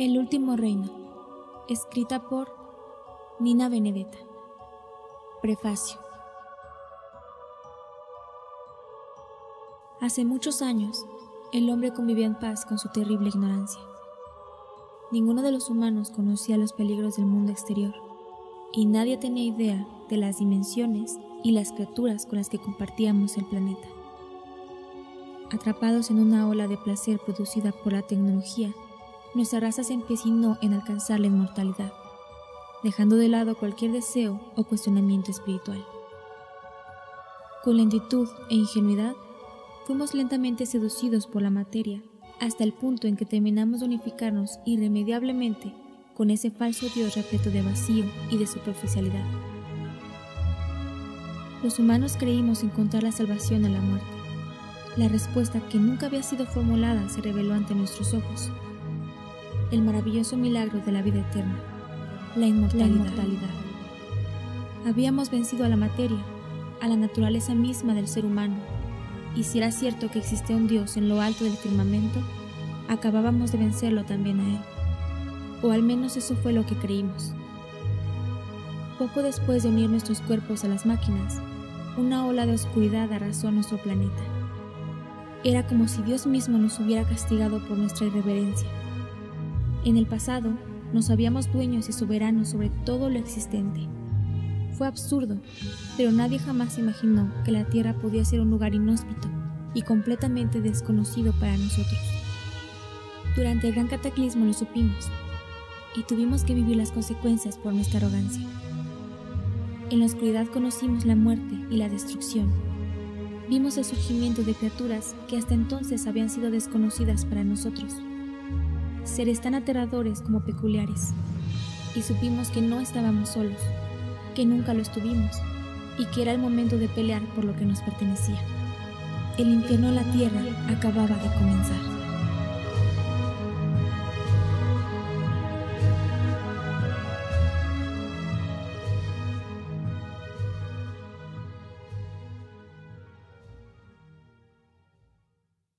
El último reino, escrita por Nina Benedetta. Prefacio. Hace muchos años, el hombre convivía en paz con su terrible ignorancia. Ninguno de los humanos conocía los peligros del mundo exterior, y nadie tenía idea de las dimensiones y las criaturas con las que compartíamos el planeta. Atrapados en una ola de placer producida por la tecnología, nuestra raza se empecinó en alcanzar la inmortalidad, dejando de lado cualquier deseo o cuestionamiento espiritual. Con lentitud e ingenuidad, fuimos lentamente seducidos por la materia hasta el punto en que terminamos de unificarnos irremediablemente con ese falso Dios repleto de vacío y de superficialidad. Los humanos creímos encontrar la salvación en la muerte. La respuesta que nunca había sido formulada se reveló ante nuestros ojos el maravilloso milagro de la vida eterna, la inmortalidad. Habíamos vencido a la materia, a la naturaleza misma del ser humano, y si era cierto que existía un Dios en lo alto del firmamento, acabábamos de vencerlo también a Él. O al menos eso fue lo que creímos. Poco después de unir nuestros cuerpos a las máquinas, una ola de oscuridad arrasó nuestro planeta. Era como si Dios mismo nos hubiera castigado por nuestra irreverencia. En el pasado, nos habíamos dueños y soberanos sobre todo lo existente. Fue absurdo, pero nadie jamás imaginó que la Tierra podía ser un lugar inhóspito y completamente desconocido para nosotros. Durante el gran cataclismo lo supimos y tuvimos que vivir las consecuencias por nuestra arrogancia. En la oscuridad conocimos la muerte y la destrucción. Vimos el surgimiento de criaturas que hasta entonces habían sido desconocidas para nosotros seres tan aterradores como peculiares, y supimos que no estábamos solos, que nunca lo estuvimos, y que era el momento de pelear por lo que nos pertenecía. El infierno en la tierra acababa de comenzar.